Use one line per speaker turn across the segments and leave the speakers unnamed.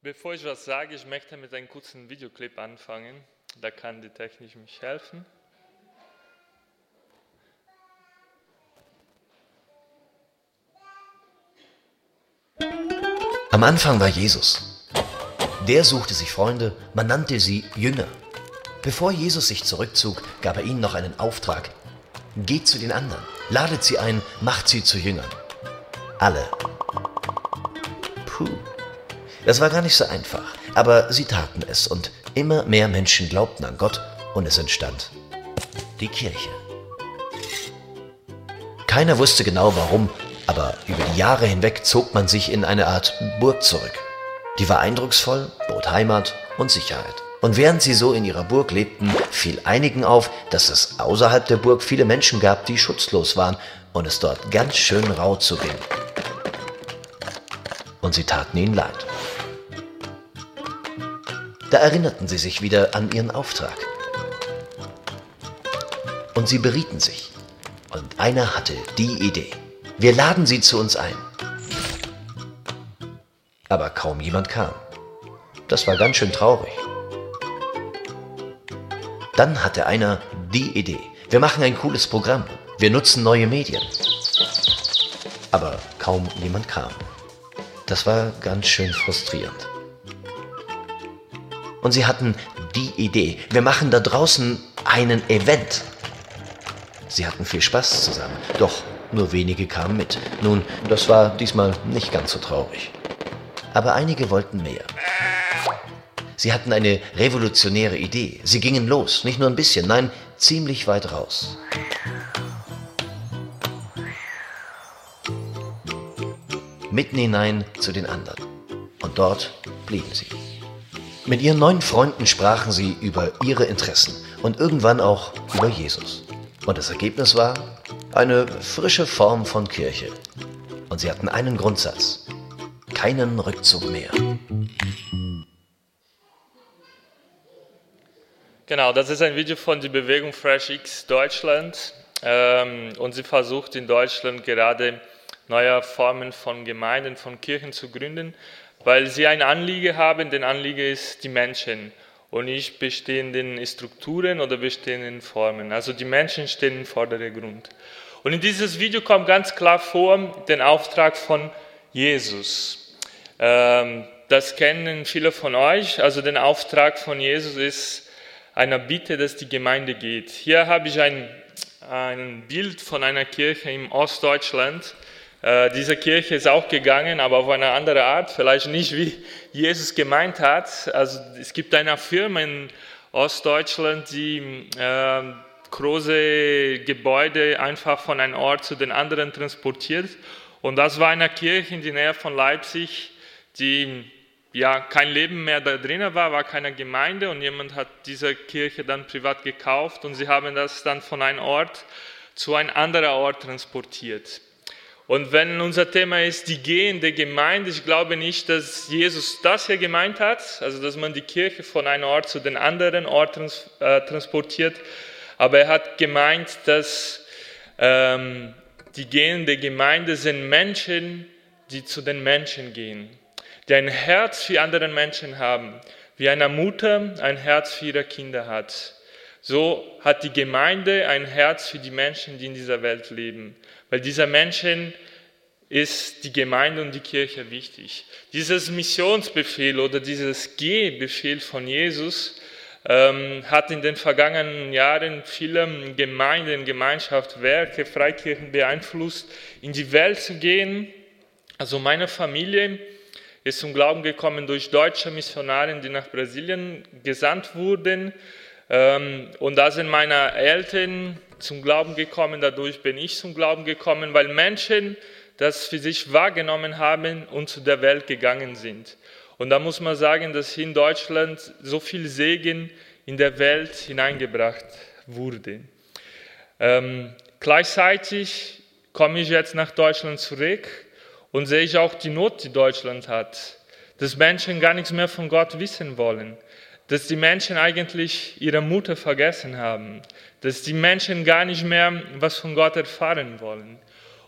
Bevor ich was sage, ich möchte mit einem kurzen Videoclip anfangen. Da kann die Technik mich helfen.
Am Anfang war Jesus. Der suchte sich Freunde, man nannte sie Jünger. Bevor Jesus sich zurückzog, gab er ihnen noch einen Auftrag. Geht zu den anderen, ladet sie ein, macht sie zu Jüngern. Alle. Puh. Das war gar nicht so einfach, aber sie taten es und immer mehr Menschen glaubten an Gott und es entstand die Kirche. Keiner wusste genau warum, aber über die Jahre hinweg zog man sich in eine Art Burg zurück. Die war eindrucksvoll, bot Heimat und Sicherheit. Und während sie so in ihrer Burg lebten, fiel einigen auf, dass es außerhalb der Burg viele Menschen gab, die schutzlos waren und es dort ganz schön rau zuging. Und sie taten ihnen leid. Da erinnerten sie sich wieder an ihren Auftrag. Und sie berieten sich. Und einer hatte die Idee. Wir laden sie zu uns ein. Aber kaum jemand kam. Das war ganz schön traurig. Dann hatte einer die Idee. Wir machen ein cooles Programm. Wir nutzen neue Medien. Aber kaum jemand kam. Das war ganz schön frustrierend. Und sie hatten die Idee. Wir machen da draußen einen Event. Sie hatten viel Spaß zusammen, doch nur wenige kamen mit. Nun, das war diesmal nicht ganz so traurig. Aber einige wollten mehr. Sie hatten eine revolutionäre Idee. Sie gingen los, nicht nur ein bisschen, nein, ziemlich weit raus. Mitten hinein zu den anderen. Und dort blieben sie. Mit ihren neuen Freunden sprachen sie über ihre Interessen und irgendwann auch über Jesus. Und das Ergebnis war eine frische Form von Kirche. Und sie hatten einen Grundsatz. Keinen Rückzug mehr.
Genau, das ist ein Video von der Bewegung Fresh X Deutschland. Ähm, und sie versucht in Deutschland gerade neue Formen von Gemeinden, von Kirchen zu gründen, weil sie ein Anliegen haben. Den Anliegen ist die Menschen und nicht bestehenden Strukturen oder bestehenden Formen. Also die Menschen stehen im Vordergrund. Und in dieses Video kommt ganz klar vor den Auftrag von Jesus. Ähm, das kennen viele von euch. Also der Auftrag von Jesus ist einer Bitte, dass die Gemeinde geht. Hier habe ich ein, ein Bild von einer Kirche im Ostdeutschland. Äh, diese Kirche ist auch gegangen, aber auf eine andere Art, vielleicht nicht wie Jesus gemeint hat. Also es gibt eine Firma in Ostdeutschland, die äh, große Gebäude einfach von einem Ort zu den anderen transportiert. Und das war eine Kirche in der Nähe von Leipzig, die ja kein Leben mehr da drinnen war, war keine Gemeinde und jemand hat diese Kirche dann privat gekauft und sie haben das dann von einem Ort zu einem anderen Ort transportiert. Und wenn unser Thema ist die gehende Gemeinde, ich glaube nicht, dass Jesus das hier gemeint hat, also dass man die Kirche von einem Ort zu den anderen Ort trans äh, transportiert, aber er hat gemeint, dass ähm, die gehende Gemeinde sind Menschen, die zu den Menschen gehen, die ein Herz für andere Menschen haben, wie eine Mutter ein Herz für ihre Kinder hat. So hat die Gemeinde ein Herz für die Menschen, die in dieser Welt leben. Weil dieser Menschen ist die Gemeinde und die Kirche wichtig. Dieses Missionsbefehl oder dieses Gehbefehl von Jesus ähm, hat in den vergangenen Jahren viele Gemeinden, Gemeinschaft, Werke, Freikirchen beeinflusst, in die Welt zu gehen. Also meine Familie ist zum Glauben gekommen durch deutsche Missionare, die nach Brasilien gesandt wurden. Ähm, und da sind meine Eltern zum Glauben gekommen, dadurch bin ich zum Glauben gekommen, weil Menschen das für sich wahrgenommen haben und zu der Welt gegangen sind. Und da muss man sagen, dass in Deutschland so viel Segen in der Welt hineingebracht wurde. Ähm, gleichzeitig komme ich jetzt nach Deutschland zurück und sehe ich auch die Not, die Deutschland hat. Dass Menschen gar nichts mehr von Gott wissen wollen dass die Menschen eigentlich ihre Mutter vergessen haben, dass die Menschen gar nicht mehr was von Gott erfahren wollen.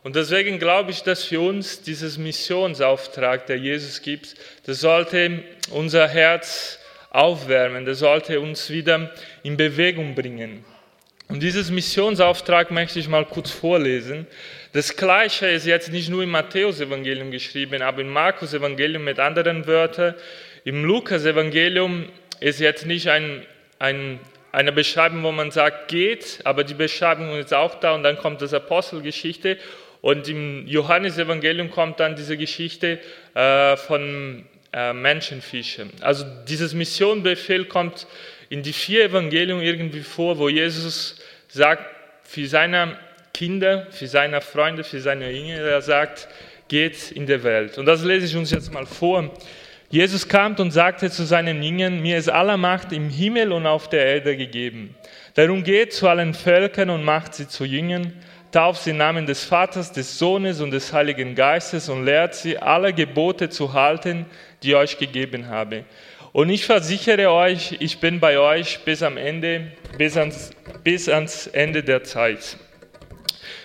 Und deswegen glaube ich, dass für uns dieses Missionsauftrag, der Jesus gibt, das sollte unser Herz aufwärmen, das sollte uns wieder in Bewegung bringen. Und dieses Missionsauftrag möchte ich mal kurz vorlesen. Das Gleiche ist jetzt nicht nur im Matthäus-Evangelium geschrieben, aber im Markus-Evangelium mit anderen Wörtern. Im Lukas-Evangelium ist jetzt nicht ein, ein, eine Beschreibung, wo man sagt, geht, aber die Beschreibung ist auch da und dann kommt das Apostelgeschichte und im Johannesevangelium kommt dann diese Geschichte äh, von äh, Menschenfischen. Also dieses Missionbefehl kommt in die vier Evangelien irgendwie vor, wo Jesus sagt, für seine Kinder, für seine Freunde, für seine Jünger, er sagt, geht in der Welt. Und das lese ich uns jetzt mal vor. Jesus kam und sagte zu seinen Jüngern, mir ist aller Macht im Himmel und auf der Erde gegeben. Darum geht zu allen Völkern und macht sie zu Jüngern, tauft sie im Namen des Vaters, des Sohnes und des Heiligen Geistes und lehrt sie, alle Gebote zu halten, die ich euch gegeben habe. Und ich versichere euch, ich bin bei euch bis am Ende, bis ans, bis ans Ende der Zeit.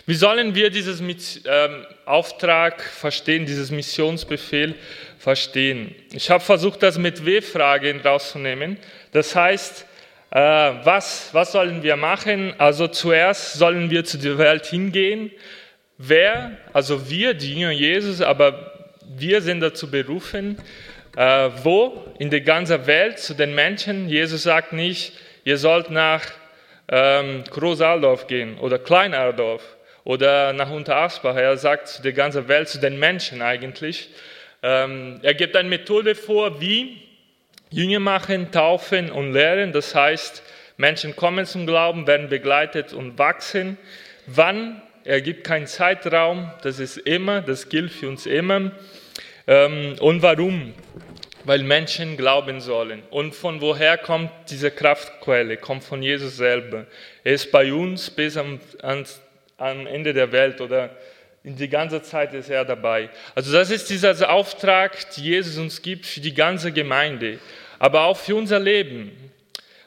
Wie sollen wir diesen ähm, Auftrag verstehen, dieses Missionsbefehl verstehen? Ich habe versucht, das mit W-Fragen rauszunehmen. Das heißt, äh, was, was sollen wir machen? Also zuerst sollen wir zu der Welt hingehen. Wer? Also wir, die Jünger Jesus, aber wir sind dazu berufen, äh, wo? In der ganzen Welt zu den Menschen. Jesus sagt nicht, ihr sollt nach ähm, Großaldorf gehen oder Kleinaldorf oder nach Unterasbach. Er sagt zu der ganzen Welt, zu den Menschen eigentlich. Ähm, er gibt eine Methode vor, wie Jünger machen, taufen und lehren. Das heißt, Menschen kommen zum Glauben, werden begleitet und wachsen. Wann? Er gibt keinen Zeitraum. Das ist immer, das gilt für uns immer. Ähm, und warum? Weil Menschen glauben sollen. Und von woher kommt diese Kraftquelle? Kommt von Jesus selber. Er ist bei uns bis am, ans, am Ende der Welt oder in die ganze Zeit ist er dabei. Also das ist dieser Auftrag, den Jesus uns gibt für die ganze Gemeinde, aber auch für unser Leben.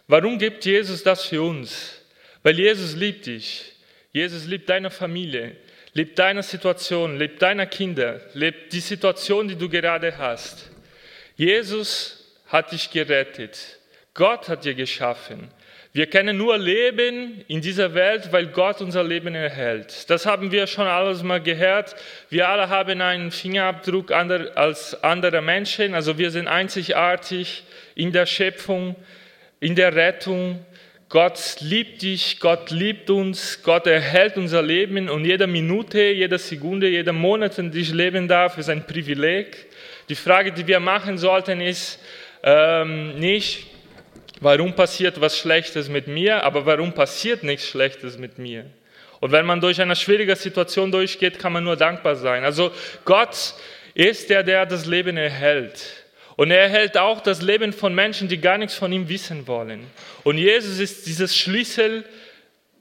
Warum gibt Jesus das für uns? Weil Jesus liebt dich. Jesus liebt deine Familie lebt deine Situation, lebt deiner Kinder, lebt die Situation, die du gerade hast. Jesus hat dich gerettet. Gott hat dir geschaffen. Wir können nur leben in dieser Welt, weil Gott unser Leben erhält. Das haben wir schon alles mal gehört. Wir alle haben einen Fingerabdruck als andere Menschen. Also wir sind einzigartig in der Schöpfung, in der Rettung. Gott liebt dich, Gott liebt uns, Gott erhält unser Leben und jede Minute, jede Sekunde, jeder Monat, in dem ich leben darf, ist ein Privileg. Die Frage, die wir machen sollten, ist ähm, nicht, warum passiert was Schlechtes mit mir, aber warum passiert nichts Schlechtes mit mir. Und wenn man durch eine schwierige Situation durchgeht, kann man nur dankbar sein. Also Gott ist der, der das Leben erhält. Und er erhält auch das Leben von Menschen, die gar nichts von ihm wissen wollen. Und Jesus ist dieses Schlüssel,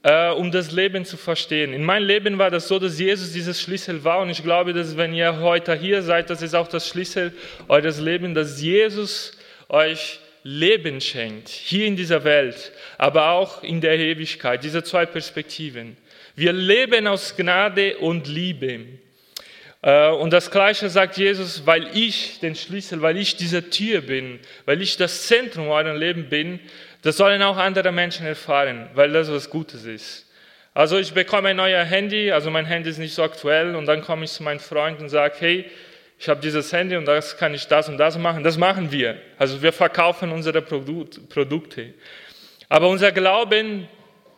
äh, um das Leben zu verstehen. In meinem Leben war das so, dass Jesus dieses Schlüssel war. Und ich glaube, dass wenn ihr heute hier seid, das ist auch das Schlüssel eures Lebens, dass Jesus euch Leben schenkt, hier in dieser Welt, aber auch in der Ewigkeit. Diese zwei Perspektiven. Wir leben aus Gnade und Liebe. Äh, und das Gleiche sagt Jesus, weil ich den Schlüssel, weil ich diese Tür bin, weil ich das Zentrum eurer Leben bin, das sollen auch andere Menschen erfahren, weil das was Gutes ist. Also ich bekomme ein neues Handy, also mein Handy ist nicht so aktuell und dann komme ich zu meinem Freund und sage, hey, ich habe dieses Handy und das kann ich das und das machen. Das machen wir. Also wir verkaufen unsere Produkte. Aber unser Glauben,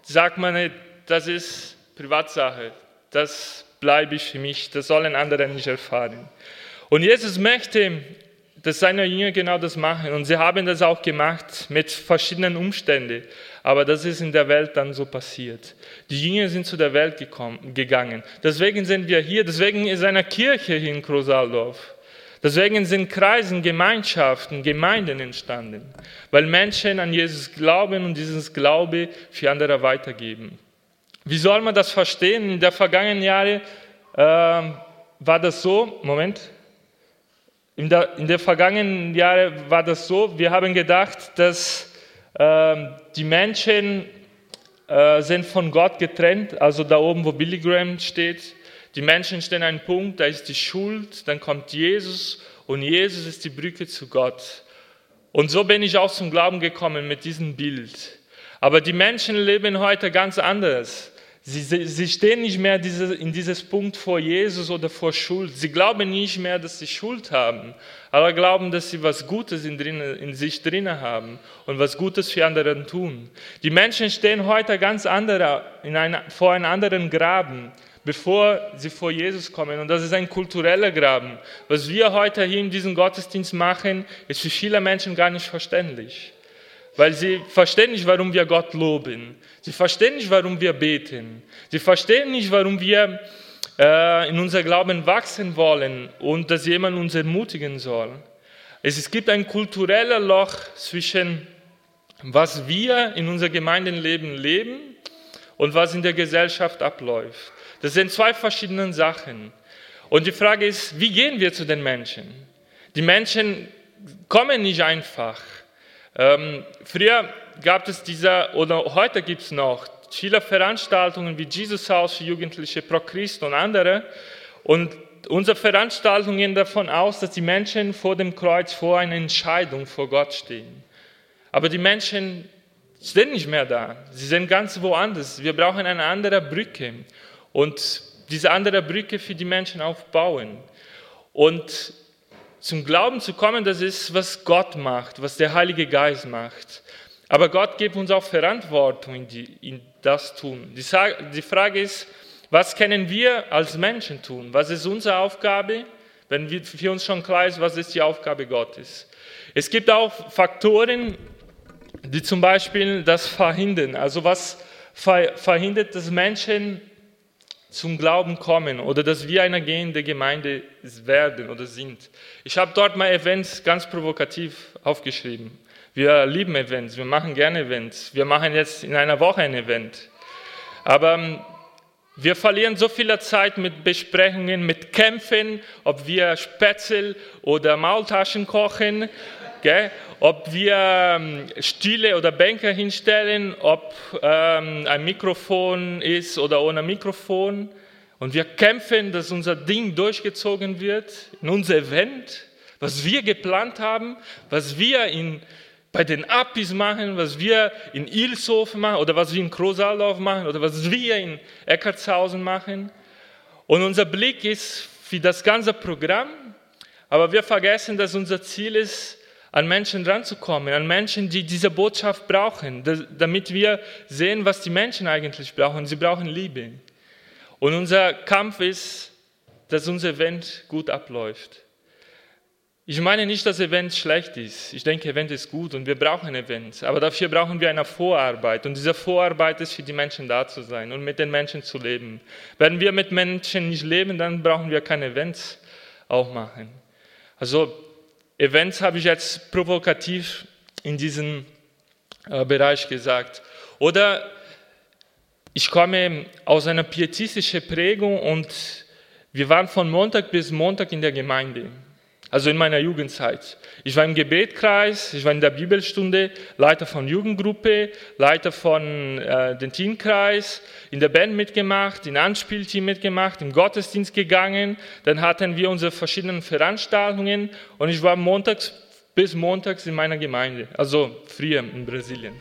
sagt man, das ist Privatsache. Das bleibe ich für mich, das sollen andere nicht erfahren. Und Jesus möchte, dass seine Jünger genau das machen. Und sie haben das auch gemacht mit verschiedenen Umständen. Aber das ist in der Welt dann so passiert. Die Jünger sind zu der Welt gekommen, gegangen. Deswegen sind wir hier. Deswegen ist eine Kirche hier in Krosaldorf. Deswegen sind Kreisen, Gemeinschaften, Gemeinden entstanden. Weil Menschen an Jesus glauben und dieses Glaube für andere weitergeben. Wie soll man das verstehen? In der vergangenen Jahre äh, war das so, Moment, in der, in der vergangenen Jahre war das so, wir haben gedacht, dass äh, die Menschen äh, sind von Gott getrennt, also da oben, wo Billy Graham steht, Die Menschen stehen an einem Punkt, da ist die Schuld, dann kommt Jesus und Jesus ist die Brücke zu Gott. Und so bin ich auch zum Glauben gekommen mit diesem Bild. Aber die Menschen leben heute ganz anders. Sie, sie stehen nicht mehr diese, in dieses Punkt vor Jesus oder vor Schuld. Sie glauben nicht mehr, dass sie Schuld haben, aber glauben, dass sie was Gutes in, drin, in sich drin haben und was Gutes für andere tun. Die Menschen stehen heute ganz andere, in einer, vor einem anderen Graben, bevor sie vor Jesus kommen. Und das ist ein kultureller Graben. Was wir heute hier in diesem Gottesdienst machen, ist für viele Menschen gar nicht verständlich weil sie verstehen nicht, warum wir Gott loben. Sie verstehen nicht, warum wir beten. Sie verstehen nicht, warum wir äh, in unser Glauben wachsen wollen und dass jemand uns ermutigen soll. Es, es gibt ein kulturelles Loch zwischen was wir in unser Gemeindenleben leben und was in der Gesellschaft abläuft. Das sind zwei verschiedene Sachen. Und die Frage ist, wie gehen wir zu den Menschen? Die Menschen kommen nicht einfach. Ähm, früher gab es diese, oder heute gibt es noch viele Veranstaltungen wie Jesus Haus für Jugendliche, Pro Christ und andere. Und unsere Veranstaltungen gehen davon aus, dass die Menschen vor dem Kreuz vor einer Entscheidung vor Gott stehen. Aber die Menschen sind nicht mehr da. Sie sind ganz woanders. Wir brauchen eine andere Brücke und diese andere Brücke für die Menschen aufbauen. Und zum Glauben zu kommen, das ist, was Gott macht, was der Heilige Geist macht. Aber Gott gibt uns auch Verantwortung in, die, in das tun. Die, die Frage ist, was können wir als Menschen tun? Was ist unsere Aufgabe? Wenn wir, für uns schon klar ist, was ist die Aufgabe Gottes? Es gibt auch Faktoren, die zum Beispiel das verhindern. Also was verhindert, dass Menschen zum Glauben kommen oder dass wir eine gehende Gemeinde werden oder sind. Ich habe dort mal Events ganz provokativ aufgeschrieben. Wir lieben Events, wir machen gerne Events. Wir machen jetzt in einer Woche ein Event. Aber ähm, wir verlieren so viel Zeit mit Besprechungen, mit Kämpfen, ob wir Spätzle oder Maultaschen kochen, gell? ob wir ähm, Stühle oder Bänke hinstellen, ob ähm, ein Mikrofon ist oder ohne Mikrofon. Und wir kämpfen, dass unser Ding durchgezogen wird in unser Event, was wir geplant haben, was wir in, bei den Apis machen, was wir in Ilshof machen oder was wir in Krosaldorf machen oder was wir in Eckartshausen machen. Und unser Blick ist für das ganze Programm, aber wir vergessen, dass unser Ziel ist, an Menschen ranzukommen, an Menschen, die diese Botschaft brauchen, damit wir sehen, was die Menschen eigentlich brauchen. Sie brauchen Liebe. Und unser Kampf ist, dass unser Event gut abläuft. Ich meine nicht, dass Event schlecht ist. Ich denke, Event ist gut und wir brauchen Events. Aber dafür brauchen wir eine Vorarbeit. Und diese Vorarbeit ist für die Menschen da zu sein und mit den Menschen zu leben. Wenn wir mit Menschen nicht leben, dann brauchen wir keine Events auch machen. Also Events habe ich jetzt provokativ in diesem äh, Bereich gesagt. Oder ich komme aus einer pietistischen Prägung und wir waren von Montag bis Montag in der Gemeinde also in meiner Jugendzeit. Ich war im Gebetkreis, ich war in der Bibelstunde, Leiter von Jugendgruppe, Leiter von äh, dem Teamkreis, in der Band mitgemacht, im Anspielteam mitgemacht, im Gottesdienst gegangen. Dann hatten wir unsere verschiedenen Veranstaltungen und ich war montags bis montags in meiner Gemeinde, also früher in Brasilien.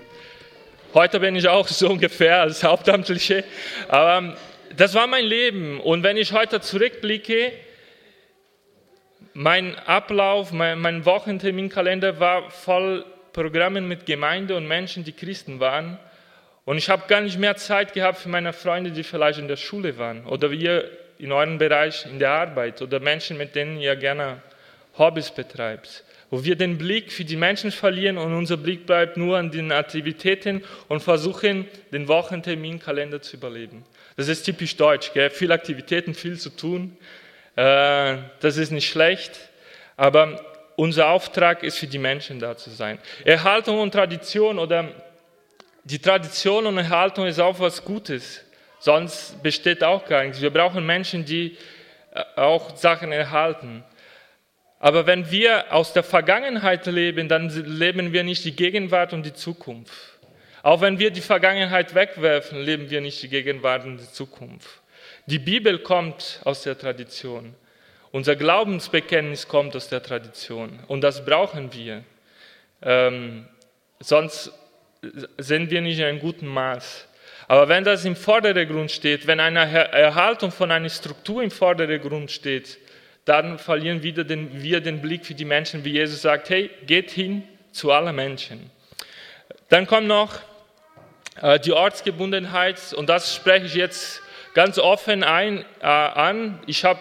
Heute bin ich auch so ungefähr als Hauptamtliche, aber das war mein Leben und wenn ich heute zurückblicke, mein Ablauf, mein, mein Wochenterminkalender war voll Programmen mit Gemeinde und Menschen, die Christen waren. Und ich habe gar nicht mehr Zeit gehabt für meine Freunde, die vielleicht in der Schule waren oder ihr in eurem Bereich in der Arbeit oder Menschen, mit denen ihr gerne Hobbys betreibt. Wo wir den Blick für die Menschen verlieren und unser Blick bleibt nur an den Aktivitäten und versuchen, den Wochenterminkalender zu überleben. Das ist typisch deutsch, gell? viele Aktivitäten, viel zu tun. Äh, das ist nicht schlecht, aber unser Auftrag ist für die Menschen da zu sein. Erhaltung und Tradition oder die Tradition und Erhaltung ist auch was Gutes, sonst besteht auch gar nichts. Wir brauchen Menschen, die äh, auch Sachen erhalten. Aber wenn wir aus der Vergangenheit leben, dann leben wir nicht die Gegenwart und die Zukunft. Auch wenn wir die Vergangenheit wegwerfen, leben wir nicht die Gegenwart und die Zukunft. Die Bibel kommt aus der Tradition. Unser Glaubensbekenntnis kommt aus der Tradition und das brauchen wir. Ähm, sonst sind wir nicht in einem guten Maß. Aber wenn das im Vordergrund steht, wenn eine Erhaltung von einer Struktur im Vordergrund steht, dann verlieren wieder den, wir den Blick für die Menschen, wie Jesus sagt, hey, geht hin zu allen Menschen. Dann kommt noch äh, die Ortsgebundenheit und das spreche ich jetzt ganz offen ein, äh, an. Ich habe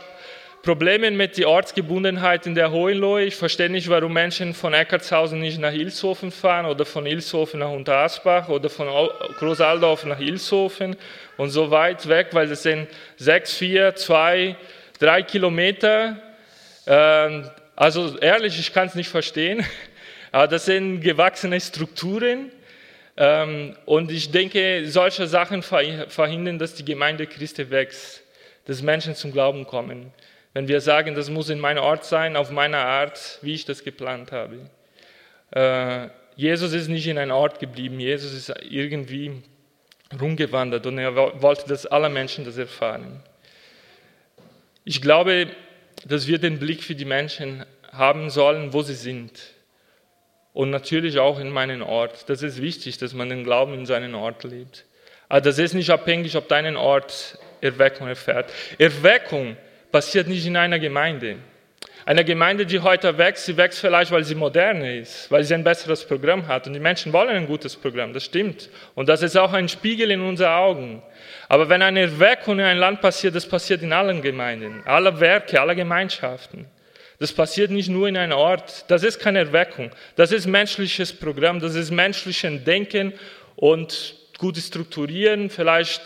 Probleme mit der Ortsgebundenheit in der Hohenlohe. Ich verstehe nicht, warum Menschen von Eckartshausen nicht nach Ilshofen fahren oder von Ilshofen nach Unterasbach oder von Großaldorf nach Ilshofen und so weit weg, weil das sind sechs, vier, zwei, drei Kilometer. Ähm, also ehrlich, ich kann es nicht verstehen. Aber das sind gewachsene Strukturen. Ähm, und ich denke, solche Sachen verhindern, dass die Gemeinde Christi wächst, dass Menschen zum Glauben kommen wenn wir sagen, das muss in meinem Ort sein, auf meine Art, wie ich das geplant habe. Äh, Jesus ist nicht in einem Ort geblieben, Jesus ist irgendwie rumgewandert und er wollte, dass alle Menschen das erfahren. Ich glaube, dass wir den Blick für die Menschen haben sollen, wo sie sind. Und natürlich auch in meinen Ort. Das ist wichtig, dass man den Glauben in seinen Ort lebt. Aber das ist nicht abhängig, ob deinen Ort Erweckung erfährt. Erweckung passiert nicht in einer Gemeinde. Eine Gemeinde, die heute wächst, sie wächst vielleicht, weil sie moderner ist, weil sie ein besseres Programm hat. Und die Menschen wollen ein gutes Programm, das stimmt. Und das ist auch ein Spiegel in unseren Augen. Aber wenn eine Erweckung in ein Land passiert, das passiert in allen Gemeinden, alle Werke, alle Gemeinschaften. Das passiert nicht nur in einem Ort. Das ist keine Erweckung. Das ist menschliches Programm, das ist menschliches Denken und gutes Strukturieren. Vielleicht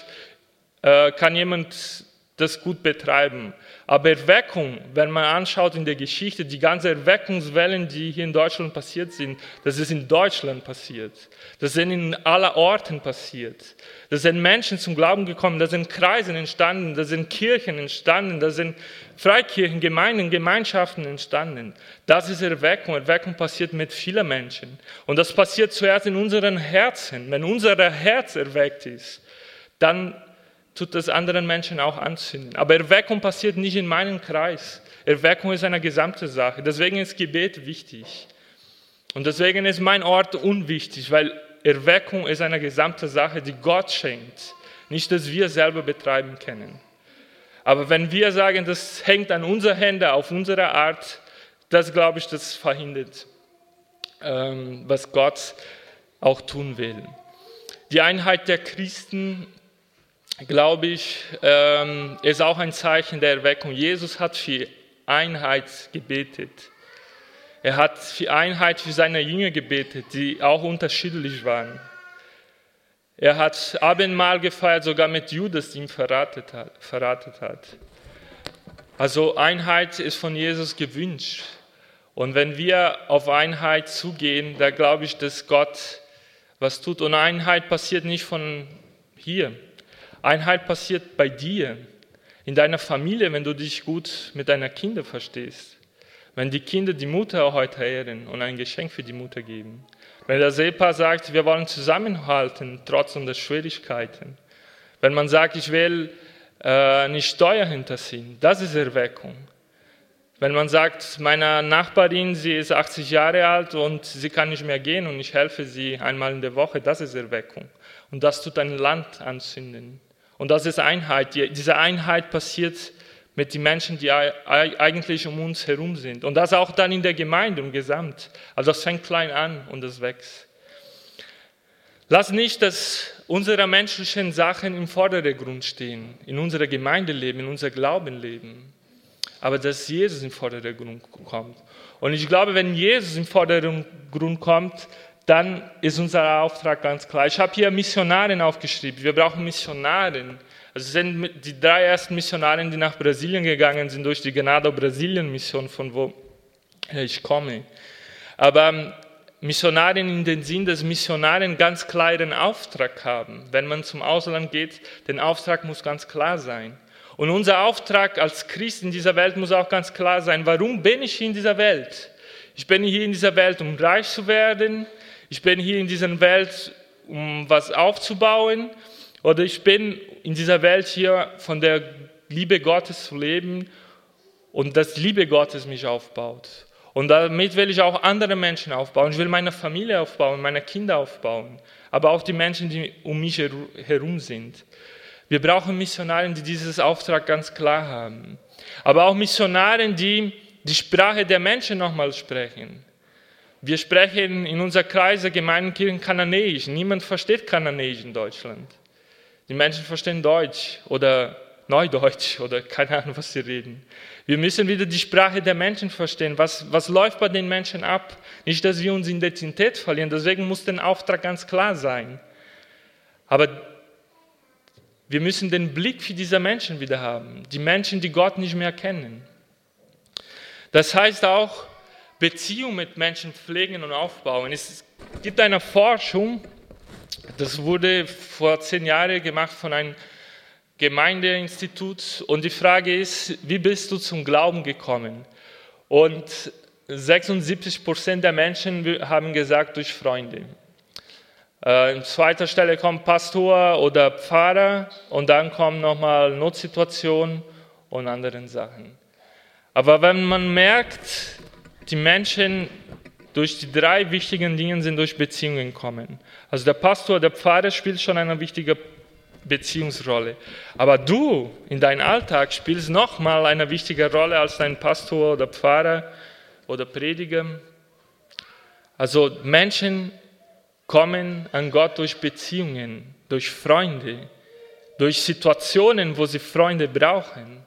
äh, kann jemand das gut betreiben. Aber Erweckung, wenn man anschaut in der Geschichte, die ganzen Erweckungswellen, die hier in Deutschland passiert sind, das ist in Deutschland passiert. Das sind in aller Orten passiert. Da sind Menschen zum Glauben gekommen, da sind Kreise entstanden, da sind Kirchen entstanden, da sind Freikirchen, Gemeinden, Gemeinschaften entstanden. Das ist Erweckung. Erweckung passiert mit vielen Menschen. Und das passiert zuerst in unseren Herzen. Wenn unser Herz erweckt ist, dann tut das anderen Menschen auch anzünden. Aber Erweckung passiert nicht in meinem Kreis. Erweckung ist eine gesamte Sache. Deswegen ist Gebet wichtig. Und deswegen ist mein Ort unwichtig, weil Erweckung ist eine gesamte Sache, die Gott schenkt. Nicht, dass wir selber betreiben können. Aber wenn wir sagen, das hängt an unserer Hände, auf unserer Art, das glaube ich, das verhindert, ähm, was Gott auch tun will. Die Einheit der Christen glaube ich, ähm, ist auch ein Zeichen der Erweckung. Jesus hat für Einheit gebetet. Er hat für Einheit für seine Jünger gebetet, die auch unterschiedlich waren. Er hat Abendmahl gefeiert, sogar mit Judas, die ihn verratet hat. Verratet hat. Also Einheit ist von Jesus gewünscht. Und wenn wir auf Einheit zugehen, da glaube ich, dass Gott was tut. Und Einheit passiert nicht von hier. Einheit passiert bei dir, in deiner Familie, wenn du dich gut mit deiner Kinder verstehst. Wenn die Kinder die Mutter heute ehren und ein Geschenk für die Mutter geben. Wenn der Ehepaar sagt, wir wollen zusammenhalten, trotz der Schwierigkeiten. Wenn man sagt, ich will äh, nicht Steuer hinterziehen, das ist Erweckung. Wenn man sagt, meiner Nachbarin, sie ist 80 Jahre alt und sie kann nicht mehr gehen und ich helfe sie einmal in der Woche, das ist Erweckung. Und das tut ein Land anzünden. Und das ist Einheit. Diese Einheit passiert mit den Menschen, die eigentlich um uns herum sind. Und das auch dann in der Gemeinde im Gesamt. Also das fängt klein an und das wächst. Lass nicht, dass unsere menschlichen Sachen im Vordergrund stehen, in unserer Gemeindeleben, in unser Glaubenleben. Aber dass Jesus im Vordergrund kommt. Und ich glaube, wenn Jesus im Vordergrund kommt, dann ist unser Auftrag ganz klar. Ich habe hier Missionaren aufgeschrieben. Wir brauchen Missionaren. Also sind die drei ersten Missionaren, die nach Brasilien gegangen sind, durch die Ganado Brasilien Mission, von wo ich komme. Aber ähm, Missionaren in den Sinn, dass Missionaren ganz klaren Auftrag haben. Wenn man zum Ausland geht, der Auftrag muss ganz klar sein. Und unser Auftrag als Christ in dieser Welt muss auch ganz klar sein. Warum bin ich in dieser Welt? Ich bin hier in dieser Welt, um reich zu werden, ich bin hier in dieser Welt, um was aufzubauen, oder ich bin in dieser Welt hier von der Liebe Gottes zu leben und dass die Liebe Gottes mich aufbaut. Und damit will ich auch andere Menschen aufbauen. Ich will meine Familie aufbauen, meine Kinder aufbauen, aber auch die Menschen, die um mich herum sind. Wir brauchen Missionare, die dieses Auftrag ganz klar haben. Aber auch Missionare, die die Sprache der Menschen nochmal sprechen. Wir sprechen in unserer Kreise Gemeinden Kananäisch. Niemand versteht Kananäisch in Deutschland. Die Menschen verstehen Deutsch oder Neudeutsch oder keine Ahnung, was sie reden. Wir müssen wieder die Sprache der Menschen verstehen. Was, was läuft bei den Menschen ab? Nicht, dass wir unsere Identität verlieren. Deswegen muss der Auftrag ganz klar sein. Aber wir müssen den Blick für diese Menschen wieder haben. Die Menschen, die Gott nicht mehr kennen. Das heißt auch, Beziehung mit Menschen pflegen und aufbauen. Es gibt eine Forschung, das wurde vor zehn Jahren gemacht von einem Gemeindeinstitut und die Frage ist, wie bist du zum Glauben gekommen? Und 76 Prozent der Menschen haben gesagt, durch Freunde. Äh, in zweiter Stelle kommt Pastor oder Pfarrer und dann kommen nochmal Notsituationen und andere Sachen. Aber wenn man merkt, die Menschen durch die drei wichtigen Dinge sind durch Beziehungen kommen. Also der Pastor, der Pfarrer spielt schon eine wichtige Beziehungsrolle. Aber du in deinem Alltag spielst nochmal eine wichtige Rolle als dein Pastor oder Pfarrer oder Prediger. Also Menschen kommen an Gott durch Beziehungen, durch Freunde, durch Situationen, wo sie Freunde brauchen.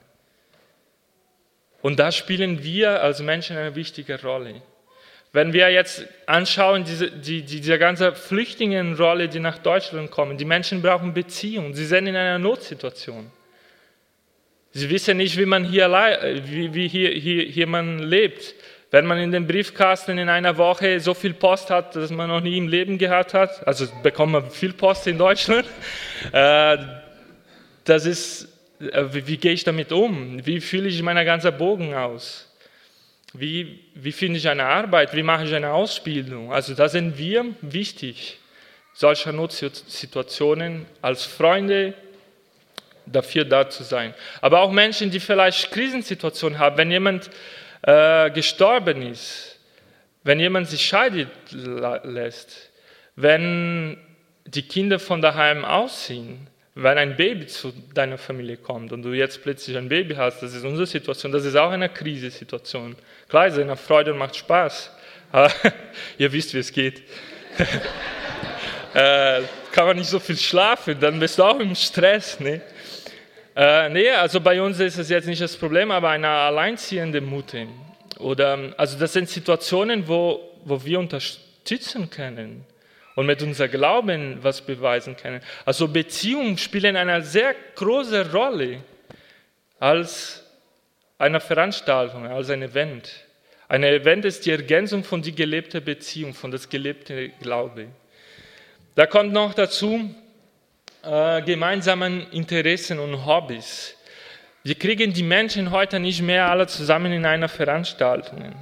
Und da spielen wir als Menschen eine wichtige Rolle. Wenn wir jetzt anschauen, diese, die, diese ganze Flüchtlingenrolle, die nach Deutschland kommen, die Menschen brauchen Beziehung, sie sind in einer Notsituation. Sie wissen nicht, wie man hier, wie, wie hier, hier, hier man lebt. Wenn man in den Briefkasten in einer Woche so viel Post hat, dass man noch nie im Leben gehabt hat, also bekommt man viel Post in Deutschland, äh, das ist, wie, wie gehe ich damit um? Wie fühle ich meinen ganzen Bogen aus? Wie, wie finde ich eine Arbeit? Wie mache ich eine Ausbildung? Also da sind wir wichtig, solcher Notsituationen als Freunde dafür da zu sein. Aber auch Menschen, die vielleicht Krisensituationen haben, wenn jemand äh, gestorben ist, wenn jemand sich scheiden lässt, wenn die Kinder von daheim ausziehen, wenn ein Baby zu deiner Familie kommt und du jetzt plötzlich ein Baby hast, das ist unsere Situation, das ist auch eine Krisensituation. Klar, es ist eine Freude und macht Spaß, aber ihr wisst, wie es geht. äh, kann man nicht so viel schlafen, dann bist du auch im Stress. Ne? Äh, nee, also bei uns ist es jetzt nicht das Problem, aber eine alleinziehende Mutter. Oder, also das sind Situationen, wo, wo wir unterstützen können und mit unserem Glauben was beweisen können. Also Beziehungen spielen eine sehr große Rolle als eine Veranstaltung, als ein Event. Ein Event ist die Ergänzung von die gelebte Beziehung, von das gelebte Glaube. Da kommt noch dazu äh, gemeinsamen Interessen und Hobbys. Wir kriegen die Menschen heute nicht mehr alle zusammen in einer Veranstaltung.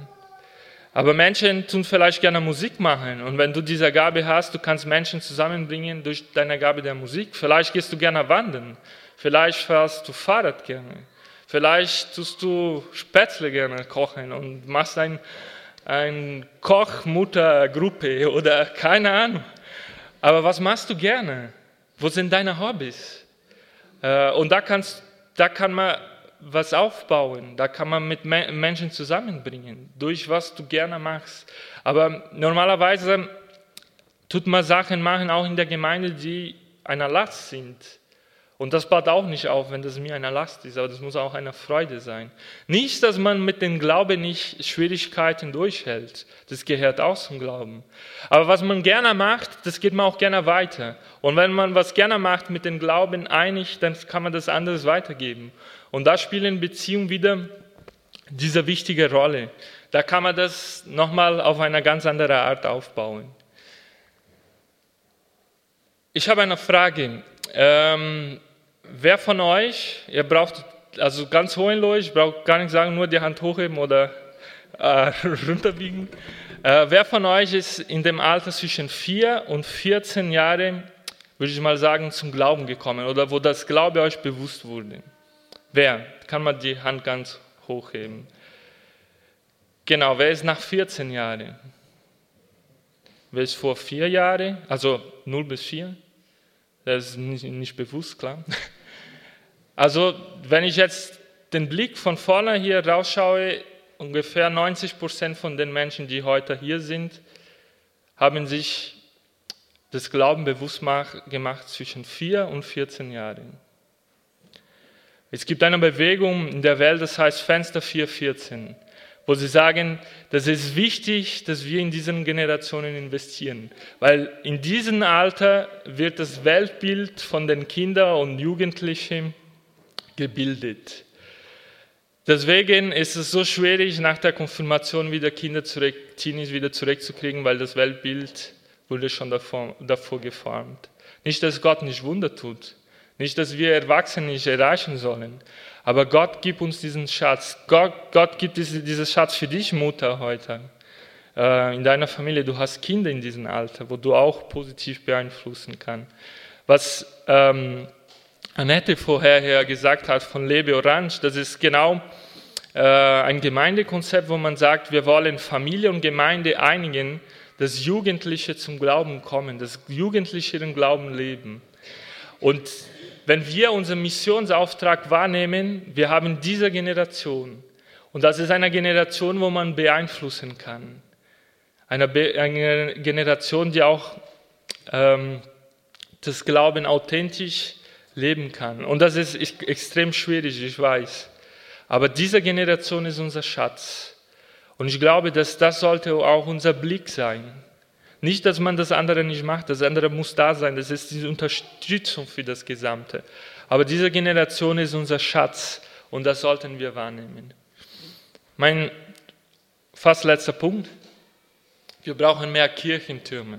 Aber Menschen tun vielleicht gerne Musik machen. Und wenn du diese Gabe hast, du kannst Menschen zusammenbringen durch deine Gabe der Musik. Vielleicht gehst du gerne wandern. Vielleicht fährst du Fahrrad gerne. Vielleicht tust du Spätzle gerne kochen und machst ein, ein Koch-Mutter-Gruppe oder keine Ahnung. Aber was machst du gerne? Wo sind deine Hobbys? Äh, und da, kannst, da kann man was aufbauen, da kann man mit Menschen zusammenbringen, durch was du gerne machst. Aber normalerweise tut man Sachen machen, auch in der Gemeinde, die einer Last sind. Und das baut auch nicht auf, wenn das mir eine Last ist, aber das muss auch eine Freude sein. Nicht, dass man mit dem Glauben nicht Schwierigkeiten durchhält. Das gehört auch zum Glauben. Aber was man gerne macht, das geht man auch gerne weiter. Und wenn man was gerne macht mit dem Glauben einig, dann kann man das anders weitergeben. Und da spielen Beziehungen wieder diese wichtige Rolle. Da kann man das nochmal auf eine ganz andere Art aufbauen. Ich habe eine Frage. Ähm, wer von euch, ihr braucht, also ganz Hohenlohe, ich brauche gar nicht sagen, nur die Hand hochheben oder äh, runterbiegen. Äh, wer von euch ist in dem Alter zwischen 4 und 14 Jahren, würde ich mal sagen, zum Glauben gekommen oder wo das Glaube euch bewusst wurde? Wer? Kann man die Hand ganz hochheben? Genau, wer ist nach 14 Jahren? Wer ist vor vier Jahren? Also 0 bis 4? Das ist nicht, nicht bewusst, klar. Also, wenn ich jetzt den Blick von vorne hier rausschaue, ungefähr 90 Prozent von den Menschen, die heute hier sind, haben sich das Glauben bewusst gemacht zwischen 4 und 14 Jahren. Es gibt eine Bewegung in der Welt, das heißt Fenster 414, wo sie sagen, das ist wichtig, dass wir in diesen Generationen investieren, weil in diesem Alter wird das Weltbild von den Kindern und Jugendlichen gebildet. Deswegen ist es so schwierig, nach der Konfirmation wieder Kinder zurück, Teenies wieder zurückzukriegen, weil das Weltbild wurde schon davor, davor geformt. Nicht, dass Gott nicht Wunder tut, nicht, dass wir Erwachsene nicht erreichen sollen, aber Gott gibt uns diesen Schatz. Gott, Gott gibt diesen Schatz für dich, Mutter, heute. Äh, in deiner Familie, du hast Kinder in diesem Alter, wo du auch positiv beeinflussen kannst. Was ähm, Annette vorher gesagt hat von Lebe Orange, das ist genau äh, ein Gemeindekonzept, wo man sagt, wir wollen Familie und Gemeinde einigen, dass Jugendliche zum Glauben kommen, dass Jugendliche den Glauben leben. Und wenn wir unseren Missionsauftrag wahrnehmen, wir haben diese Generation. Und das ist eine Generation, wo man beeinflussen kann. Eine, Be eine Generation, die auch ähm, das Glauben authentisch leben kann. Und das ist extrem schwierig, ich weiß. Aber diese Generation ist unser Schatz. Und ich glaube, dass das sollte auch unser Blick sein. Nicht, dass man das andere nicht macht, das andere muss da sein, das ist die Unterstützung für das Gesamte. Aber diese Generation ist unser Schatz und das sollten wir wahrnehmen. Mein fast letzter Punkt. Wir brauchen mehr Kirchentürme.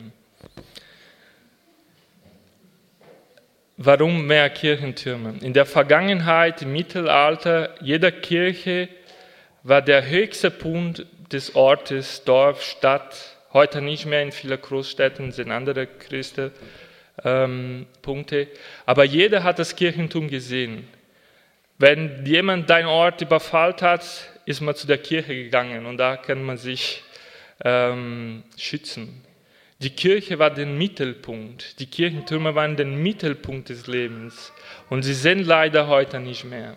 Warum mehr Kirchentürme? In der Vergangenheit, im Mittelalter, jeder Kirche war der höchste Punkt des Ortes, Dorf, Stadt. Heute nicht mehr in vielen Großstädten sind andere Christen ähm, Punkte. Aber jeder hat das Kirchentum gesehen. Wenn jemand deinen Ort überfallen hat, ist man zu der Kirche gegangen und da kann man sich ähm, schützen. Die Kirche war der Mittelpunkt. Die Kirchentürme waren der Mittelpunkt des Lebens. Und sie sind leider heute nicht mehr.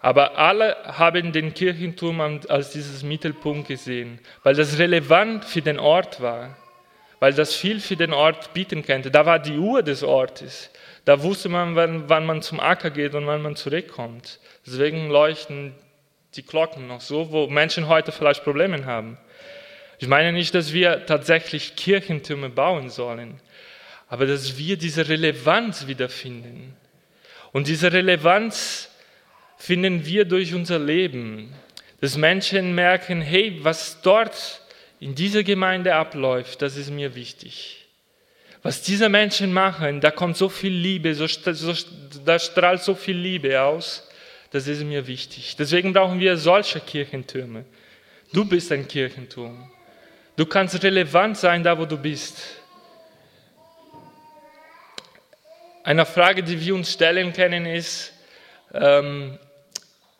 Aber alle haben den Kirchenturm als dieses Mittelpunkt gesehen, weil das relevant für den Ort war, weil das viel für den Ort bieten könnte. Da war die Uhr des Ortes. Da wusste man, wann, wann man zum Acker geht und wann man zurückkommt. Deswegen leuchten die Glocken noch so, wo Menschen heute vielleicht Probleme haben. Ich meine nicht, dass wir tatsächlich Kirchentürme bauen sollen, aber dass wir diese Relevanz wiederfinden. Und diese Relevanz finden wir durch unser Leben, dass Menschen merken, hey, was dort in dieser Gemeinde abläuft, das ist mir wichtig. Was diese Menschen machen, da kommt so viel Liebe, so, so, da strahlt so viel Liebe aus, das ist mir wichtig. Deswegen brauchen wir solche Kirchentürme. Du bist ein Kirchenturm. Du kannst relevant sein, da wo du bist. Eine Frage, die wir uns stellen können, ist, ähm,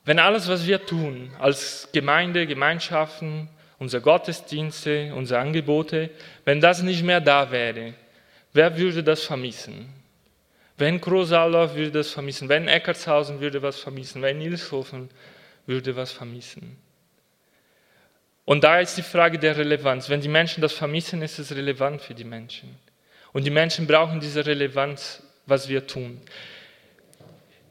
wenn alles, was wir tun, als Gemeinde, Gemeinschaften, unsere Gottesdienste, unsere Angebote, wenn das nicht mehr da wäre, wer würde das vermissen? Wenn Großaldorf würde das vermissen, wenn Eckartshausen würde was vermissen, wenn Nilshofen würde was vermissen. Und da ist die Frage der Relevanz. Wenn die Menschen das vermissen, ist es relevant für die Menschen. Und die Menschen brauchen diese Relevanz, was wir tun.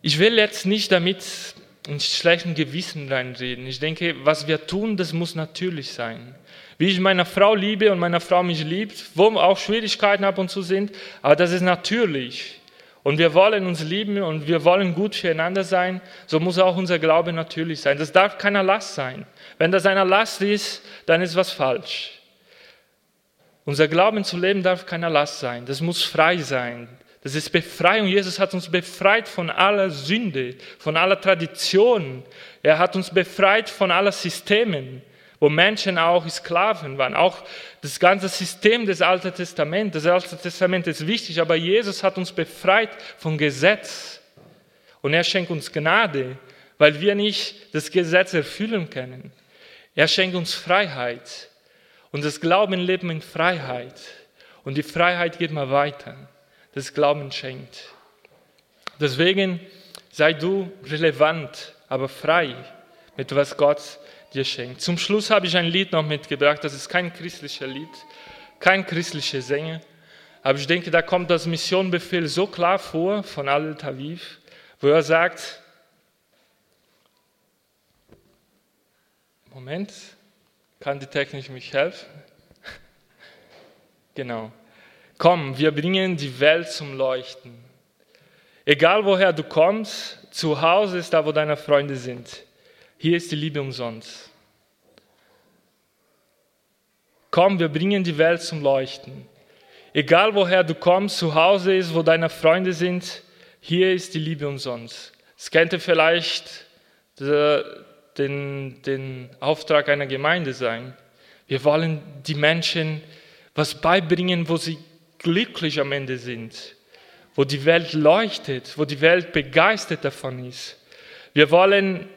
Ich will jetzt nicht damit in schlechten Gewissen reinreden. Ich denke, was wir tun, das muss natürlich sein. Wie ich meine Frau liebe und meine Frau mich liebt, wo auch Schwierigkeiten ab und zu sind, aber das ist natürlich. Und wir wollen uns lieben und wir wollen gut füreinander sein, so muss auch unser Glaube natürlich sein. Das darf keiner Last sein. Wenn das einer Last ist, dann ist was falsch. Unser Glauben zu leben darf keiner Last sein. Das muss frei sein. Das ist Befreiung. Jesus hat uns befreit von aller Sünde, von aller Tradition. Er hat uns befreit von allen Systemen, wo Menschen auch Sklaven waren. Auch das ganze System des Alten Testaments. Das Alte Testament ist wichtig, aber Jesus hat uns befreit vom Gesetz. Und er schenkt uns Gnade, weil wir nicht das Gesetz erfüllen können. Er schenkt uns Freiheit. Und das Glauben lebt in Freiheit. Und die Freiheit geht mal weiter. Das Glauben schenkt. Deswegen sei du relevant, aber frei mit was Gott dir schenkt. Zum Schluss habe ich ein Lied noch mitgebracht. Das ist kein christlicher Lied, kein christlicher Sänger. Aber ich denke, da kommt das Missionbefehl so klar vor von Al Taviv, wo er sagt, Moment, kann die Technik mich helfen? genau. Komm, wir bringen die Welt zum Leuchten. Egal woher du kommst, zu Hause ist da, wo deine Freunde sind. Hier ist die Liebe umsonst. Komm, wir bringen die Welt zum Leuchten. Egal woher du kommst, zu Hause ist, wo deine Freunde sind, hier ist die Liebe umsonst. Es könnte vielleicht den, den Auftrag einer Gemeinde sein. Wir wollen die Menschen was beibringen, wo sie glücklich am Ende sind, wo die Welt leuchtet, wo die Welt begeistert davon ist. Wir wollen,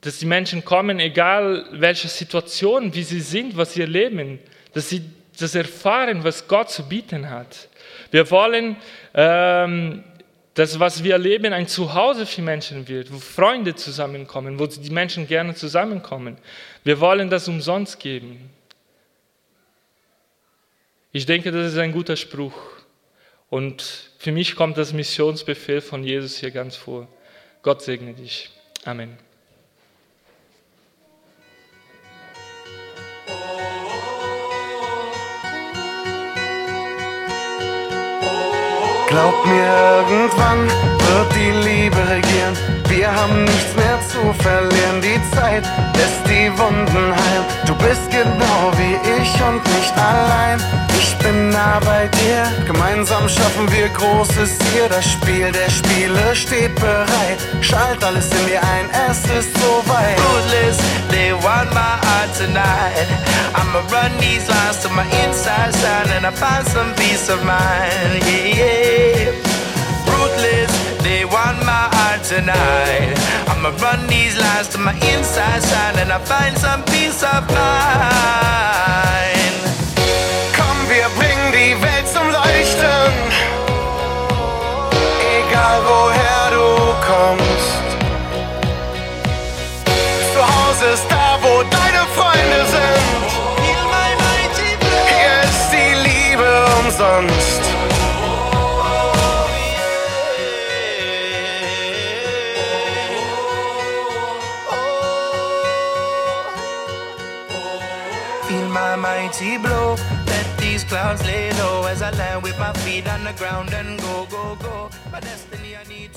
dass die Menschen kommen, egal welche Situation, wie sie sind, was sie erleben, dass sie das erfahren, was Gott zu bieten hat. Wir wollen, ähm, dass was wir erleben ein Zuhause für Menschen wird, wo Freunde zusammenkommen, wo die Menschen gerne zusammenkommen. Wir wollen das umsonst geben. Ich denke, das ist ein guter Spruch. Und für mich kommt das Missionsbefehl von Jesus hier ganz vor. Gott segne dich. Amen.
Glaub mir, irgendwann wird die Liebe regieren. Wir haben nichts mehr zu verlieren. Die Zeit lässt die Wunden heilen. Du bist genau wie ich und nicht allein. Ich bin nah bei dir. Gemeinsam schaffen wir Großes hier. Das Spiel der Spiele steht bereit. Schalt alles in dir ein, es ist soweit.
Ruthless, they want my heart tonight. I'ma run these lines to my inside side and I find some peace of mind. Yeah, yeah. Ruthless, they want my heart tonight. I'ma run these lines to my inside side and I find some peace of mind.
Komm, wir bringen die Welt zum Leuchten. Egal woher du kommst. Umsonst.
Feel my mighty blow. Let these clouds lay low as I land with my feet on the ground and go, go, go. My destiny I need.